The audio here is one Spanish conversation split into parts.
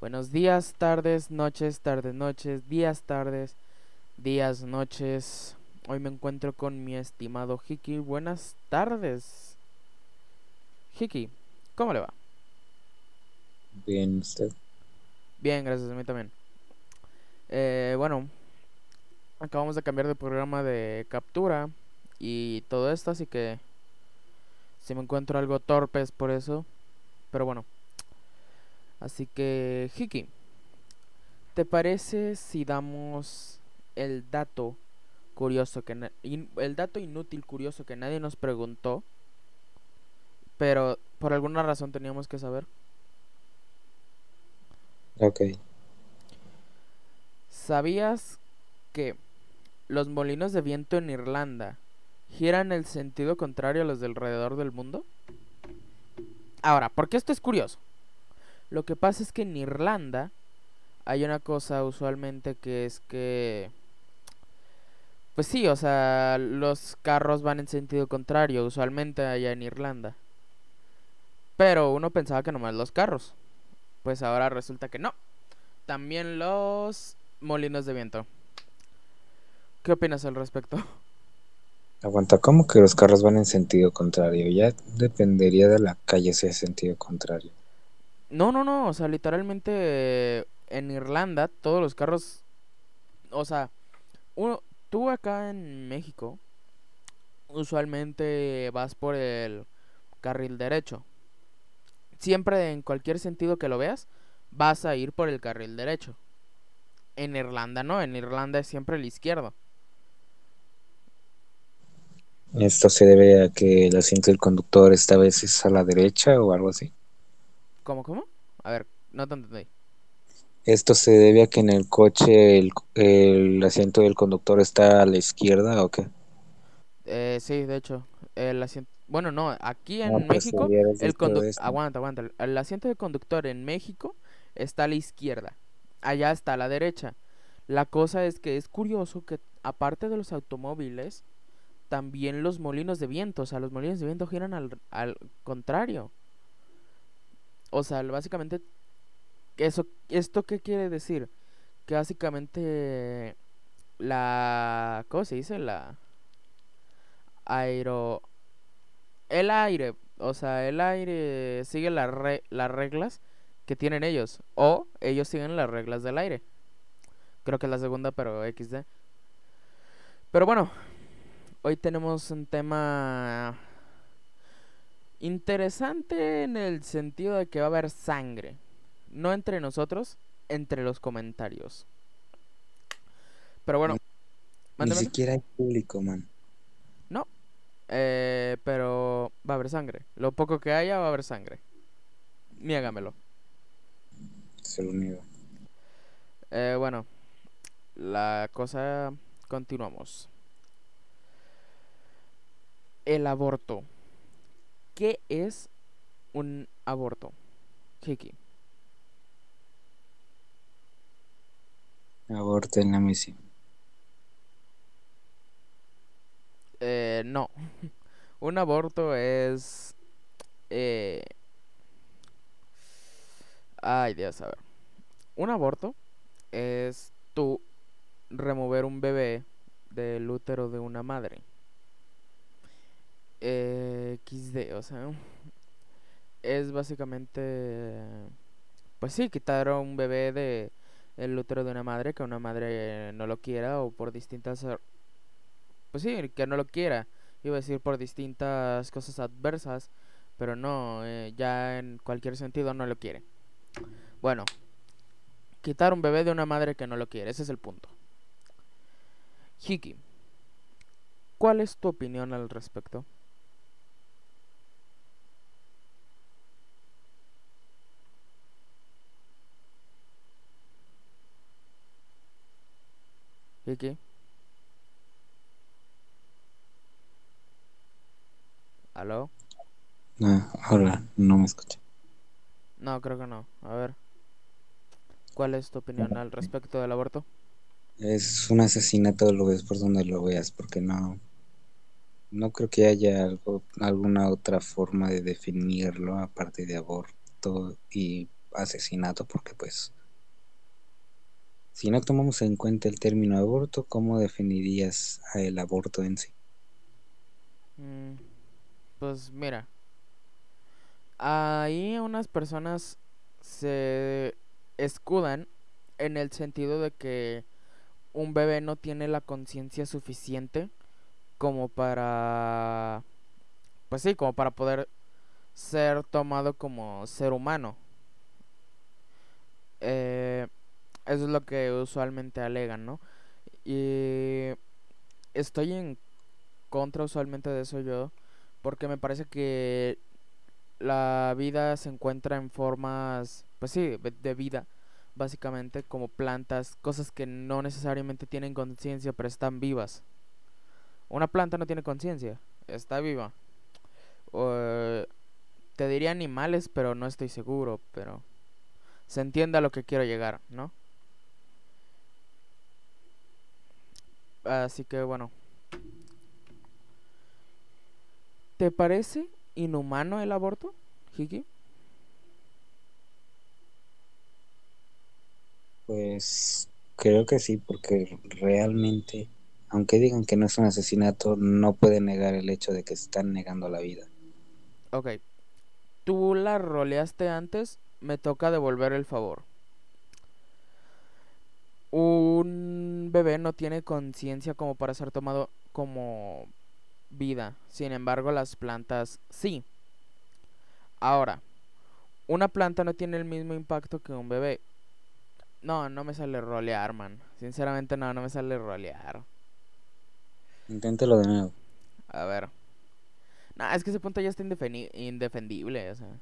Buenos días, tardes, noches, tardes, noches, días, tardes, días, noches. Hoy me encuentro con mi estimado Hiki. Buenas tardes. Hiki, ¿cómo le va? Bien, usted. Bien, gracias a mí también. Eh, bueno, acabamos de cambiar de programa de captura y todo esto, así que si me encuentro algo torpes por eso. Pero bueno. Así que, Hiki, ¿te parece si damos el dato curioso que el dato inútil curioso que nadie nos preguntó, pero por alguna razón teníamos que saber? Ok. ¿Sabías que los molinos de viento en Irlanda giran el sentido contrario a los del alrededor del mundo? Ahora, ¿por qué esto es curioso? Lo que pasa es que en Irlanda hay una cosa usualmente que es que... Pues sí, o sea, los carros van en sentido contrario, usualmente allá en Irlanda. Pero uno pensaba que nomás los carros. Pues ahora resulta que no. También los molinos de viento. ¿Qué opinas al respecto? Aguanta, ¿cómo que los carros van en sentido contrario? Ya dependería de la calle si es sentido contrario. No, no, no, o sea, literalmente en Irlanda todos los carros, o sea, uno, tú acá en México usualmente vas por el carril derecho. Siempre en cualquier sentido que lo veas, vas a ir por el carril derecho. En Irlanda no, en Irlanda es siempre el izquierdo. ¿Esto se debe a que el asiento del conductor esta vez es a la derecha o algo así? ¿Cómo, cómo? A ver, no te entendí. ¿Esto se debe a que en el coche el, asiento del conductor está a la izquierda o qué? Eh, sí, de hecho, el asiento... Bueno, no, aquí en México, el conductor... Aguanta, aguanta. El asiento del conductor en México está a la izquierda. Allá está a la derecha. La cosa es que es curioso que, aparte de los automóviles, también los molinos de viento, o sea, los molinos de viento giran al, al contrario. O sea, básicamente, eso, ¿esto qué quiere decir? Que básicamente la... ¿Cómo se dice? La... Aero... El aire, o sea, el aire sigue las reglas que tienen ellos. O ellos siguen las reglas del aire. Creo que es la segunda, pero XD. Pero bueno, hoy tenemos un tema Interesante en el sentido de que va a haber sangre. No entre nosotros, entre los comentarios. Pero bueno. Ni siquiera hay público, man. No. Eh, pero va a haber sangre. Lo poco que haya va a haber sangre. Niégamelo. Se lo niego. Eh, bueno. La cosa... Continuamos. El aborto. ¿Qué es un aborto? Kiki. Aborto en la misión. Eh, no. un aborto es... Eh... Ay, Dios, a ver. Un aborto es tú remover un bebé del útero de una madre eh, XD, o sea, es básicamente, pues sí, quitar a un bebé de el útero de una madre que una madre no lo quiera o por distintas, pues sí, que no lo quiera, iba a decir por distintas cosas adversas, pero no, eh, ya en cualquier sentido no lo quiere. Bueno, quitar un bebé de una madre que no lo quiere, ese es el punto. Hiki, ¿cuál es tu opinión al respecto? ¿Qué ¿Aló? No, hola, no me escuché. No, creo que no. A ver. ¿Cuál es tu opinión al respecto del aborto? Es un asesinato, lo ves por donde lo veas, porque no. No creo que haya algo, alguna otra forma de definirlo aparte de aborto y asesinato porque pues si no tomamos en cuenta el término aborto, ¿cómo definirías el aborto en sí? Mm, pues mira, ahí unas personas se escudan en el sentido de que un bebé no tiene la conciencia suficiente como para pues sí, como para poder ser tomado como ser humano. Eh, eso es lo que usualmente alegan, ¿no? Y estoy en contra usualmente de eso yo, porque me parece que la vida se encuentra en formas, pues sí, de vida, básicamente como plantas, cosas que no necesariamente tienen conciencia, pero están vivas. Una planta no tiene conciencia, está viva. te diría animales, pero no estoy seguro, pero se entiende a lo que quiero llegar, ¿no? Así que bueno. ¿Te parece inhumano el aborto, Hiki? Pues creo que sí, porque realmente, aunque digan que no es un asesinato, no pueden negar el hecho de que están negando la vida. Ok. Tú la roleaste antes, me toca devolver el favor. Un bebé no tiene conciencia como para ser tomado como vida. Sin embargo, las plantas sí. Ahora, una planta no tiene el mismo impacto que un bebé. No, no me sale rolear, man. Sinceramente no, no me sale rolear. Inténtalo de nuevo. A ver. No, es que ese punto ya está indefendible, o sea.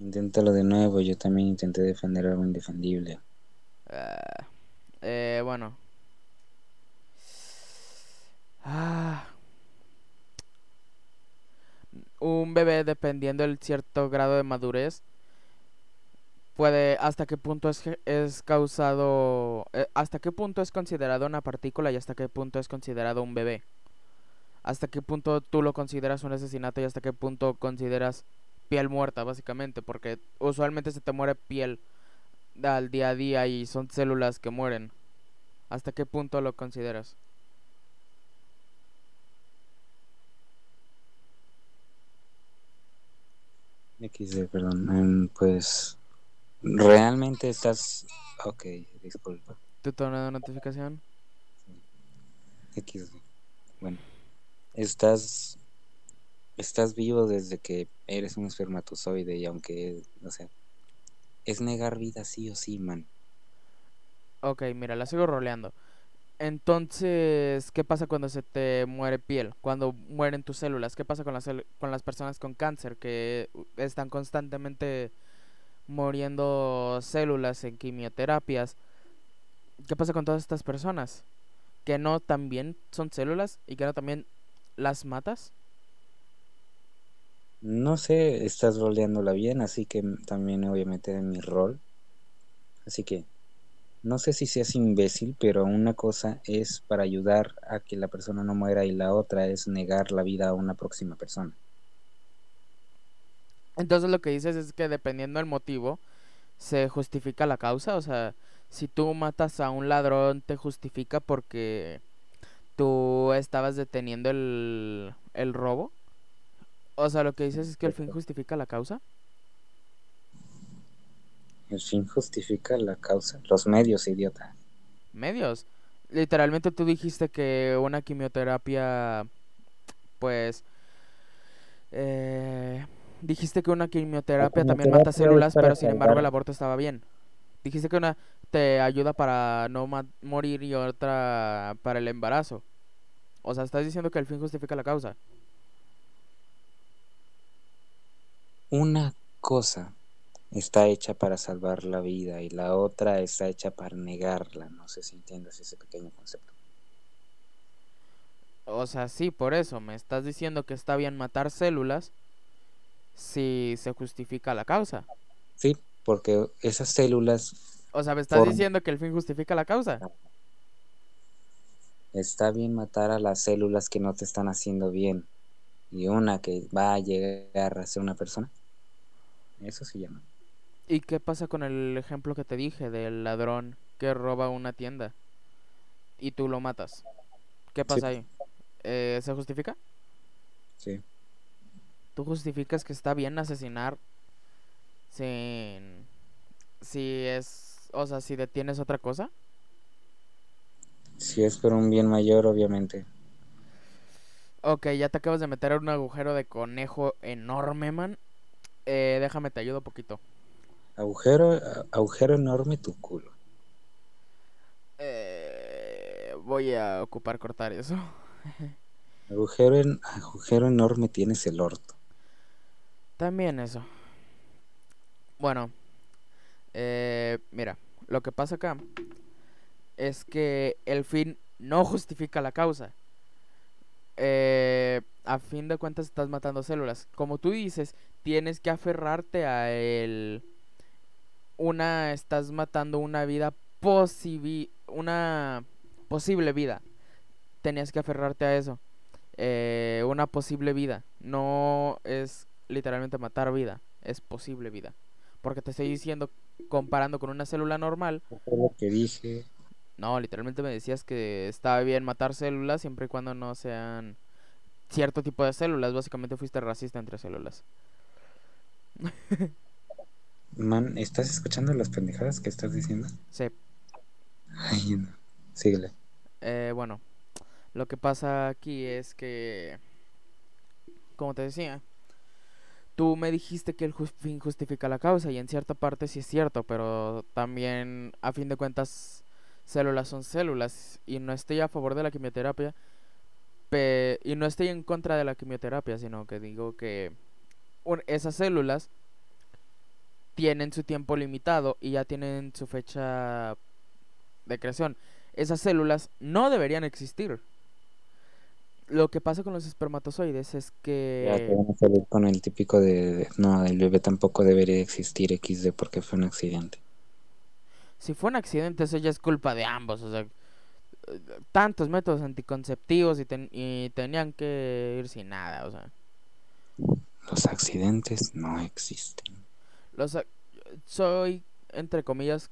Inténtalo de nuevo, yo también intenté defender algo indefendible. Ah. Eh, bueno. Ah. Un bebé, dependiendo del cierto grado de madurez, puede hasta qué punto es, es causado, eh, hasta qué punto es considerado una partícula y hasta qué punto es considerado un bebé. Hasta qué punto tú lo consideras un asesinato y hasta qué punto consideras piel muerta, básicamente, porque usualmente se te muere piel al día a día y son células que mueren. ¿Hasta qué punto lo consideras? XD, perdón. Em, pues realmente estás... Ok, disculpa. ¿Tu tono de notificación? XD. Bueno. Estás... Estás vivo desde que eres un espermatozoide y aunque, no sé, es negar vida sí o sí, man. Ok, mira, la sigo roleando. Entonces, ¿qué pasa cuando se te muere piel? Cuando mueren tus células. ¿Qué pasa con las, con las personas con cáncer que están constantemente muriendo células en quimioterapias? ¿Qué pasa con todas estas personas? ¿Que no también son células y que no también las matas? No sé, estás roleándola bien, así que también meter en mi rol. Así que no sé si seas imbécil, pero una cosa es para ayudar a que la persona no muera y la otra es negar la vida a una próxima persona. Entonces lo que dices es que dependiendo del motivo se justifica la causa, o sea, si tú matas a un ladrón te justifica porque tú estabas deteniendo el, el robo. O sea, lo que dices es que el fin justifica la causa. El fin justifica la causa. Los medios, idiota. ¿Medios? Literalmente tú dijiste que una quimioterapia, pues... Eh, dijiste que una quimioterapia, también mata células, pero sin embargo el aborto estaba bien. Dijiste que una te ayuda para no morir y otra para el embarazo. O sea, estás diciendo que el fin justifica la causa. Una cosa está hecha para salvar la vida y la otra está hecha para negarla. No sé si entiendes ese pequeño concepto. O sea, sí, por eso me estás diciendo que está bien matar células si se justifica la causa. Sí, porque esas células... O sea, me estás diciendo que el fin justifica la causa. Está bien matar a las células que no te están haciendo bien y una que va a llegar a ser una persona. Eso se llama. ¿Y qué pasa con el ejemplo que te dije del ladrón que roba una tienda y tú lo matas? ¿Qué pasa ahí? Eh, ¿Se justifica? Sí. ¿Tú justificas que está bien asesinar sin... si es... o sea, si detienes otra cosa? Si es por un bien mayor, obviamente. Ok, ya te acabas de meter en un agujero de conejo enorme, man. Eh, déjame te ayudo poquito. Agujero, agujero enorme tu culo. Eh, voy a ocupar cortar eso. agujero, en, agujero enorme tienes el orto. También eso. Bueno, eh, mira, lo que pasa acá es que el fin no justifica la causa. Eh, a fin de cuentas estás matando células. Como tú dices, tienes que aferrarte a el... Una, estás matando una vida posible, una posible vida. Tenías que aferrarte a eso. Eh, una posible vida. No es literalmente matar vida, es posible vida. Porque te estoy diciendo, comparando con una célula normal. lo que dije. No, literalmente me decías que estaba bien matar células siempre y cuando no sean cierto tipo de células. Básicamente fuiste racista entre células. Man, ¿estás escuchando las pendejadas que estás diciendo? Sí. Ay, no. Síguele. Eh, bueno, lo que pasa aquí es que, como te decía, tú me dijiste que el fin justifica la causa y en cierta parte sí es cierto, pero también a fin de cuentas células son células y no estoy a favor de la quimioterapia y no estoy en contra de la quimioterapia, sino que digo que esas células tienen su tiempo limitado y ya tienen su fecha de creación. Esas células no deberían existir. Lo que pasa con los espermatozoides es que... Ya con el típico de... No, el bebé tampoco debería existir XD porque fue un accidente. Si fue un accidente, eso ya es culpa de ambos. O sea, tantos métodos anticonceptivos y, y tenían que ir sin nada, o sea. Los accidentes no existen. Los, soy, entre comillas,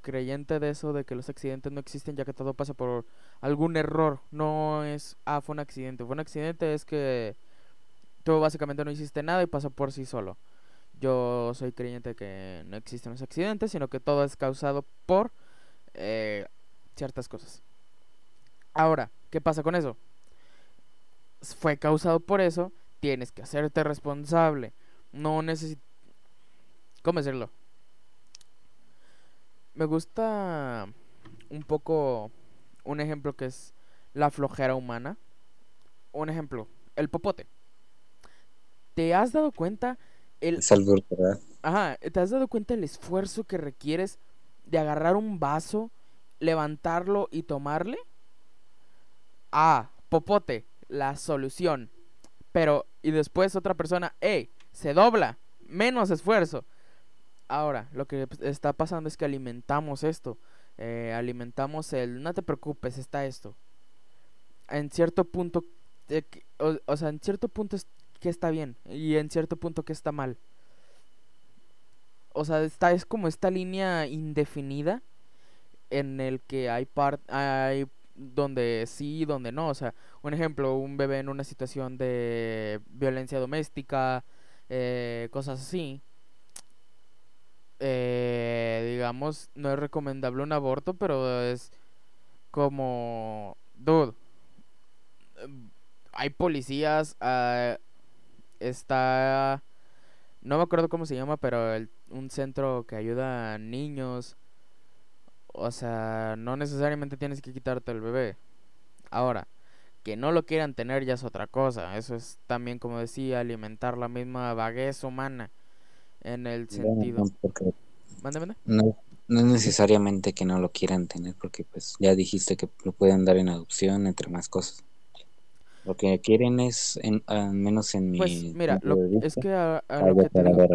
creyente de eso, de que los accidentes no existen ya que todo pasa por algún error. No es, ah, fue un accidente. Fue un accidente es que tú básicamente no hiciste nada y pasó por sí solo. Yo soy creyente que no existen los accidentes, sino que todo es causado por eh, ciertas cosas. Ahora, ¿qué pasa con eso? Fue causado por eso, tienes que hacerte responsable. No necesitas... ¿Cómo decirlo? Me gusta un poco un ejemplo que es la flojera humana. Un ejemplo, el popote. ¿Te has dado cuenta el es algo, ¿verdad? Ajá, ¿te has dado cuenta el esfuerzo que requieres de agarrar un vaso, levantarlo y tomarle? Ah, popote, la solución. Pero, y después otra persona, ¡ey! Se dobla, menos esfuerzo. Ahora, lo que está pasando es que alimentamos esto. Eh, alimentamos el, no te preocupes, está esto. En cierto punto, eh, o, sea, en cierto punto es que está bien y en cierto punto que está mal. O sea, está, es como esta línea indefinida en el que hay, part, hay donde sí y donde no. O sea, un ejemplo, un bebé en una situación de violencia doméstica, eh, cosas así. Eh, digamos, no es recomendable un aborto, pero es como, dude, hay policías, uh, está, no me acuerdo cómo se llama, pero el, un centro que ayuda a niños o sea, no necesariamente tienes que quitarte el bebé. Ahora, que no lo quieran tener ya es otra cosa. Eso es también, como decía, alimentar la misma vaguez humana en el sentido. No, no, es necesariamente que no lo quieran tener, porque pues ya dijiste que lo pueden dar en adopción, entre más cosas. Lo que quieren es, en, al menos en mi. Pues mira, es que a, lo que te digo,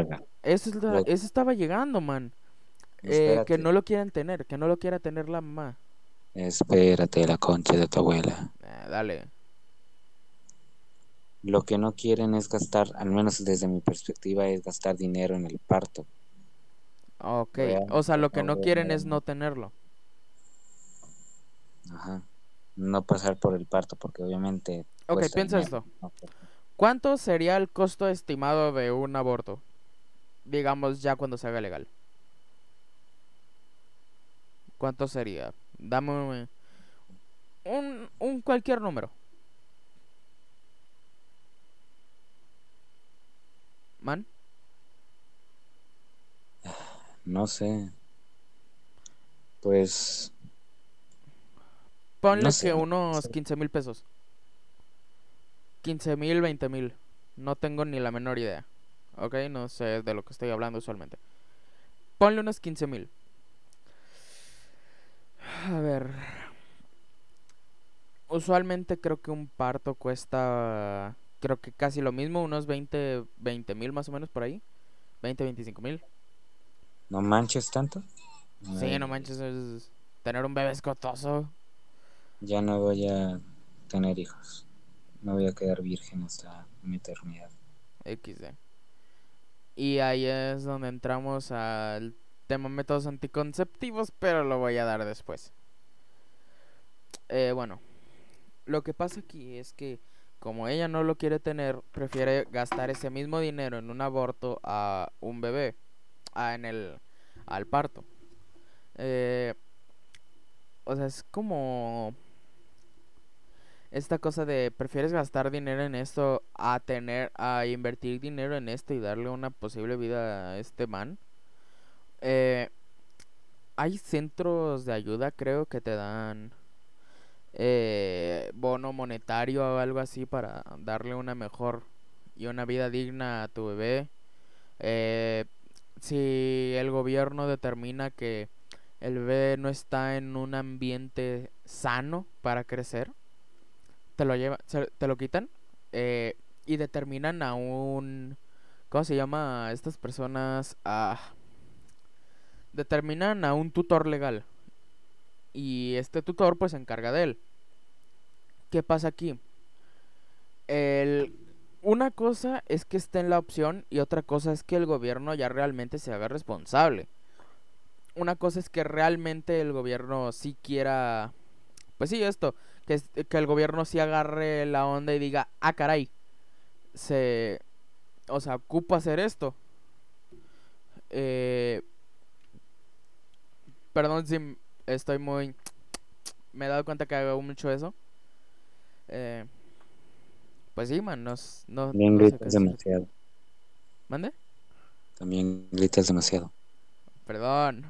eso, eso estaba llegando, man. Eh, que no lo quieran tener, que no lo quiera tener la mamá. Espérate, la concha de tu abuela. Eh, dale. Lo que no quieren es gastar, al menos desde mi perspectiva, es gastar dinero en el parto. Ok, real, o sea, lo que no quieren es no tenerlo. Ajá. No pasar por el parto, porque obviamente. Ok, cuesta piensa esto. ¿Cuánto sería el costo estimado de un aborto? Digamos ya cuando se haga legal. ¿Cuánto sería? Dame un, un, un cualquier número. ¿Man? No sé. Pues. Ponle No que no unos sé. 15 mil pesos. 15 mil, 20 mil. No tengo ni la menor idea. Ok, no sé de lo que estoy hablando usualmente. Ponle unos 15 mil. A ver. Usualmente creo que un parto cuesta. Creo que casi lo mismo, unos 20 mil más o menos por ahí. 20, 25 mil. ¿No manches tanto? Sí, no manches, es tener un bebé es costoso. Ya no voy a tener hijos. Me voy a quedar virgen hasta mi eternidad. XD. Y ahí es donde entramos al tema métodos anticonceptivos, pero lo voy a dar después. Eh, bueno, lo que pasa aquí es que como ella no lo quiere tener, prefiere gastar ese mismo dinero en un aborto a un bebé, a, en el al parto. Eh, o sea, es como esta cosa de prefieres gastar dinero en esto a tener a invertir dinero en esto y darle una posible vida a este man. Eh, hay centros de ayuda, creo, que te dan eh, bono monetario o algo así para darle una mejor y una vida digna a tu bebé. Eh, si el gobierno determina que el bebé no está en un ambiente sano para crecer, te lo te lo quitan eh, y determinan a un, ¿cómo se llama? a Estas personas, ah, determinan a un tutor legal y este tutor pues se encarga de él. ¿Qué pasa aquí? El, una cosa es que esté en la opción y otra cosa es que el gobierno ya realmente se haga responsable. Una cosa es que realmente el gobierno sí quiera, pues sí, esto, que, el gobierno sí agarre la onda y diga, ah, caray, se, o sea, ocupa hacer esto. Eh, perdón si estoy muy, me he dado cuenta que hago mucho eso. Eh, pues sí, man, no, s- no, También no gritas demasiado. ¿Mande? También gritas demasiado. Perdón.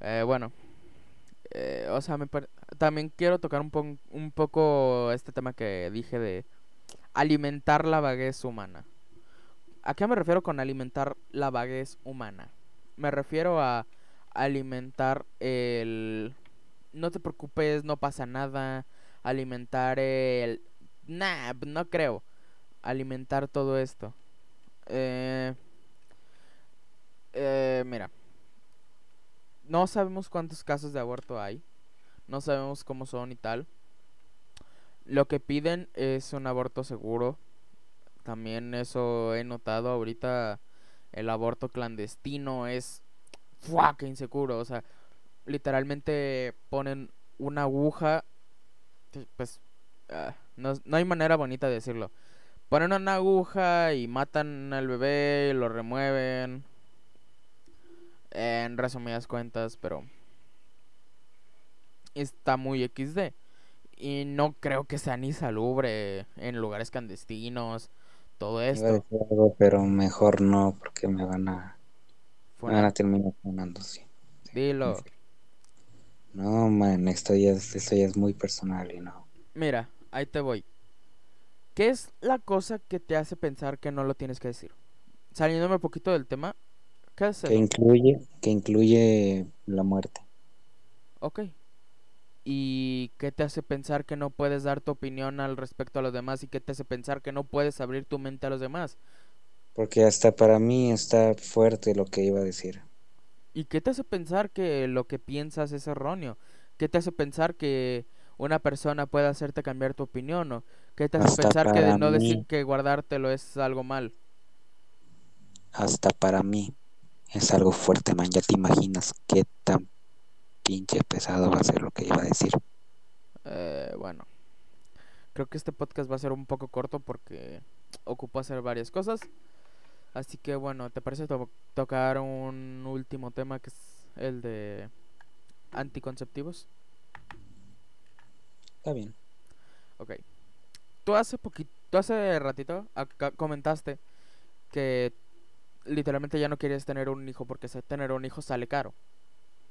Eh, bueno, eh, o sea, me pare- también quiero tocar un, un poco este tema que dije de alimentar la vaguez humana. ¿A qué me refiero con alimentar la vaguez humana? Me refiero a alimentar el... No te preocupes, no pasa nada. Alimentar el... Nah, no creo. Alimentar todo esto. Eh... Eh, mira. No sabemos cuántos casos de aborto hay. No sabemos cómo son y tal. Lo que piden es un aborto seguro. También eso he notado ahorita. El aborto clandestino es... ¡Fua! ¡Qué inseguro! O sea, literalmente ponen una aguja. que, Pues... ah, no, no hay manera bonita de decirlo. Ponen una aguja y matan al bebé, lo remueven. En resumidas cuentas, pero está muy XD. Y no creo que sea ni salubre en lugares clandestinos. Todo esto. algo, pero mejor no, porque me van a, me van a terminar funando, sí. Sí, Dilo. No, man, esto ya, es, esto ya es muy personal y no. Mira, ahí te voy. ¿Qué es la cosa que te hace pensar que no lo tienes que decir? Saliéndome un poquito del tema, ¿qué es Que incluye, que incluye la muerte. Ok. ¿Y qué te hace pensar que no puedes dar tu opinión al respecto a los demás? ¿Y qué te hace pensar que no puedes abrir tu mente a los demás? Porque hasta para mí está fuerte lo que iba a decir. ¿Y qué te hace pensar que lo que piensas es erróneo? ¿Qué te hace pensar que una persona puede hacerte cambiar tu opinión? ¿O qué te hace Hasta pensar que de no decir que guardártelo es algo mal? hasta para mí es algo fuerte, man. Ya te imaginas qué tan pinche pesado va a ser lo que iba a decir. Eh, bueno, creo que este podcast va a ser un poco corto porque ocupo hacer varias cosas. Así que bueno, ¿te parece to- tocar un último tema que es el de anticonceptivos? Está bien. Ok. Tú hace poquito, tú hace ratito acá comentaste que literalmente ya no querías tener un hijo porque tener un hijo sale caro.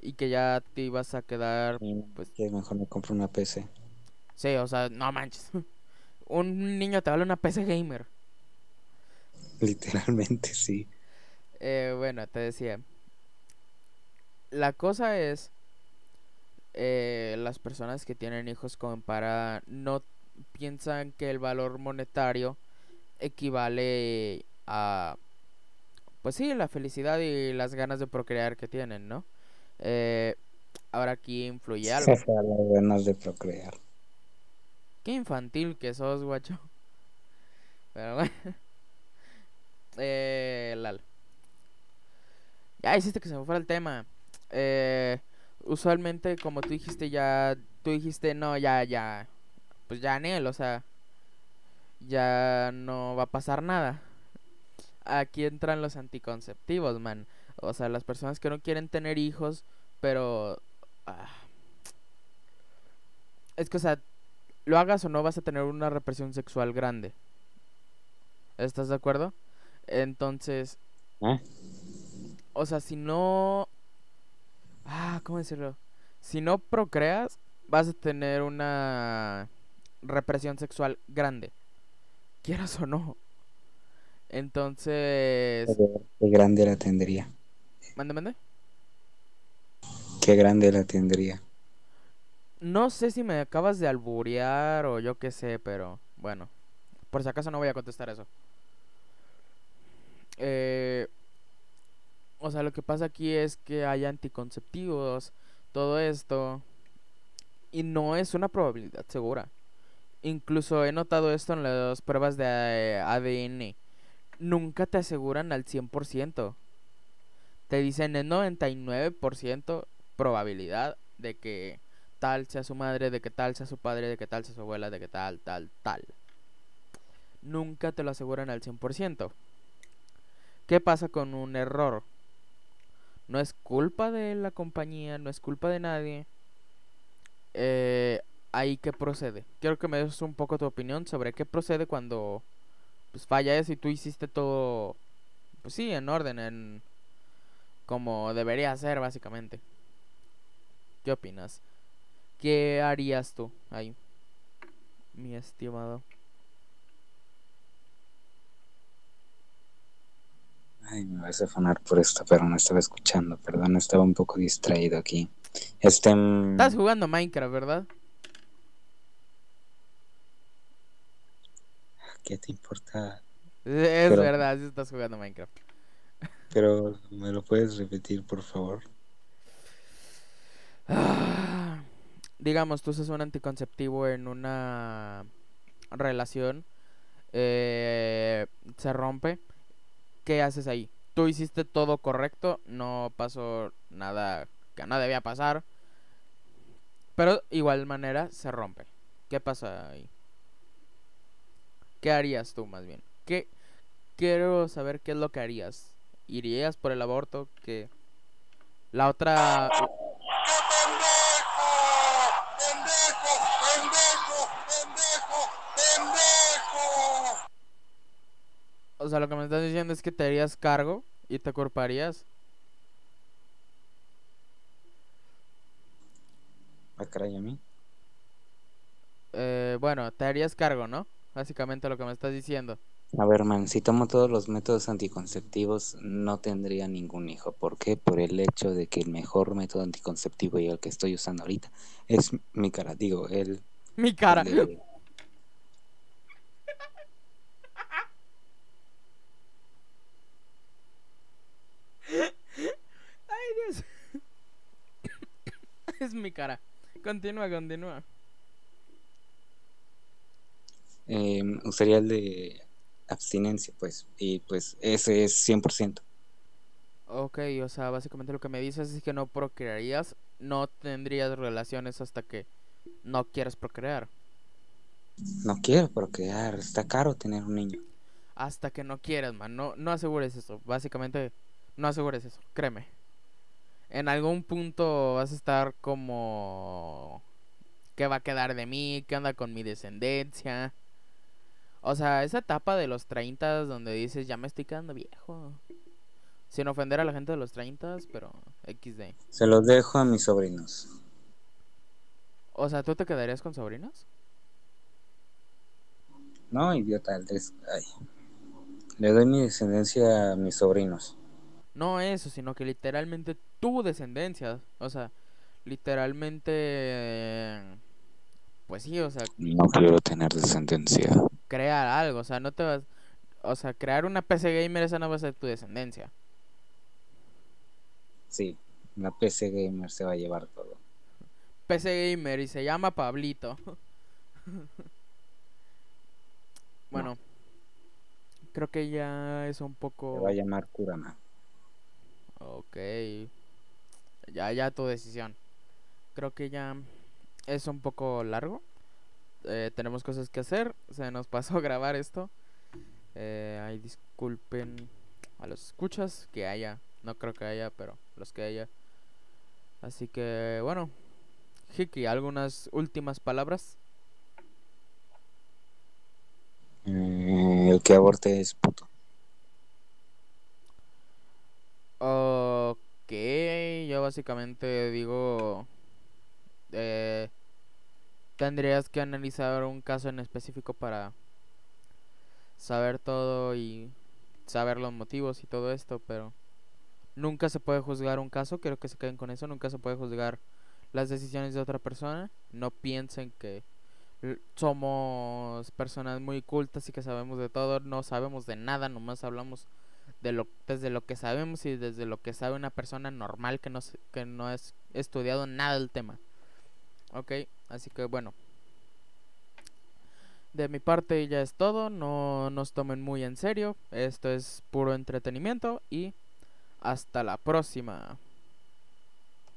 Y que ya te ibas a quedar, pues, que mejor me compro una PC. sí, o sea, no manches. Un niño te vale una PC gamer. Literalmente, sí. Eh, bueno, te decía. La cosa es, eh, las personas que tienen hijos con para no piensan que el valor monetario equivale a, pues sí, la felicidad y las ganas de procrear que tienen, ¿no? Eh, ahora aquí influye algo. Las ganas de procrear. Qué infantil que sos, guacho. Pero bueno. Eh, Lal. Ya hiciste que se me fuera el tema. Eh, usualmente, como tú dijiste, ya. Tú dijiste, no, ya, ya. Pues ya, Nel, o sea. Ya no va a pasar nada. Aquí entran los anticonceptivos, man. O sea, las personas que no quieren tener hijos, pero. ah, Es que, o sea, lo hagas o no, vas a tener una represión sexual grande. ¿Estás de acuerdo? Entonces, ¿Eh? o sea, si no... Ah, ¿cómo decirlo? Si no procreas, vas a tener una represión sexual grande. Quieras o no. Entonces... Qué grande la tendría. Mande, mande. Qué grande la tendría. No sé si me acabas de alburear o yo qué sé, pero bueno. Por si acaso no voy a contestar eso. Eh, o sea, lo que pasa aquí es que hay anticonceptivos, todo esto. Y no es una probabilidad segura. Incluso he notado esto en las pruebas de ADN. Nunca te aseguran al 100%. Te dicen el 99% probabilidad de que tal sea su madre, de que tal sea su padre, de que tal sea su abuela, de que tal, tal, tal. Nunca te lo aseguran al 100%. ¿Qué pasa con un error? No es culpa de la compañía, no es culpa de nadie. Eh, ahí qué procede. Quiero que me des un poco tu opinión sobre qué procede cuando pues falla eso y tú hiciste todo, pues sí, en orden, en como debería ser básicamente. ¿Qué opinas? ¿Qué harías tú ahí, mi estimado? Ay, me vas a afanar por esto, pero no estaba escuchando, perdón, estaba un poco distraído aquí. Este... mm, Estás jugando Minecraft, ¿verdad? ¿Qué te importa? Es Pero- verdad, sí estás jugando Minecraft. Pero, ¿me lo puedes repetir, por favor? Ah, digamos, tú usas un anticonceptivo en una relación, eh, se rompe, ¿qué haces ahí? Tú hiciste todo correcto, no pasó nada que no debía pasar, pero igual manera se rompe. ¿Qué pasa ahí? ¿Qué harías tú más bien? ¿Qué quiero saber qué es lo que harías? ¿Irías por el aborto? que La otra O sea, lo que me estás diciendo es que te harías cargo y te culparías. Ah, caray, a mí. Eh, bueno, te harías cargo, ¿no? Básicamente lo que me estás diciendo. A ver, man, si tomo todos los métodos anticonceptivos, no tendría ningún hijo. ¿Por qué? Por el hecho de que el mejor método anticonceptivo y el que estoy usando ahorita es mi cara. Digo, el, Mi cara. el de- Ay, Dios. es mi cara. Continúa, continúa. eh, usaría el de abstinencia, pues. Y pues ese es 100%. Ok, o sea, básicamente lo que me dices es que no procrearías, no tendrías relaciones hasta que no quieres procrear. No quiero procrear, está caro tener un niño. Hasta que no quieras, man. No, no asegures eso. Básicamente, no asegures eso. Créeme. En algún punto vas a estar como... ¿Qué va a quedar de mí? ¿Qué onda con mi descendencia? O sea, esa etapa de los 30 donde dices, ya me estoy quedando viejo. Sin ofender a la gente de los 30, pero XD. Se los dejo a mis sobrinos. O sea, ¿tú te quedarías con sobrinos? No, idiota. les- ay. Le doy mi descendencia a mis sobrinos. No eso, sino que literalmente tu descendencia. O sea, literalmente... Pues sí, o sea, No quiero tener descendencia. Crear algo. O sea, no te vas... O sea, crear una PC gamer, esa no va a ser tu descendencia. Sí, la PC Gamer se va a llevar todo. PC gamer y se llama Pablito. bueno, creo que ya es un Se poco... va a llamar Kurama. Ok. Ya, ya tu decisión. Creo que ya es un poco largo. Eh, tenemos cosas que hacer. Se nos pasó a grabar esto. Eh, ay, disculpen a los escuchas que haya. No creo que haya, pero los que haya. Así que bueno. Hiki, ¿algunas últimas palabras? Eh, el que aborte es puto. Ok, yo básicamente digo, eh, tendrías que analizar un caso en específico para saber todo y saber los motivos y todo esto, pero nunca se puede juzgar un caso, quiero que se queden con eso, nunca se puede juzgar las decisiones de otra persona, no piensen que somos personas muy cultas y que sabemos de todo, no sabemos de nada, nomás hablamos de lo desde lo que sabemos y desde lo que sabe una persona normal que no que no es estudiado nada del tema. Ok, así que bueno. De mi parte ya es todo, no nos tomen muy en serio, esto es puro entretenimiento y hasta la próxima.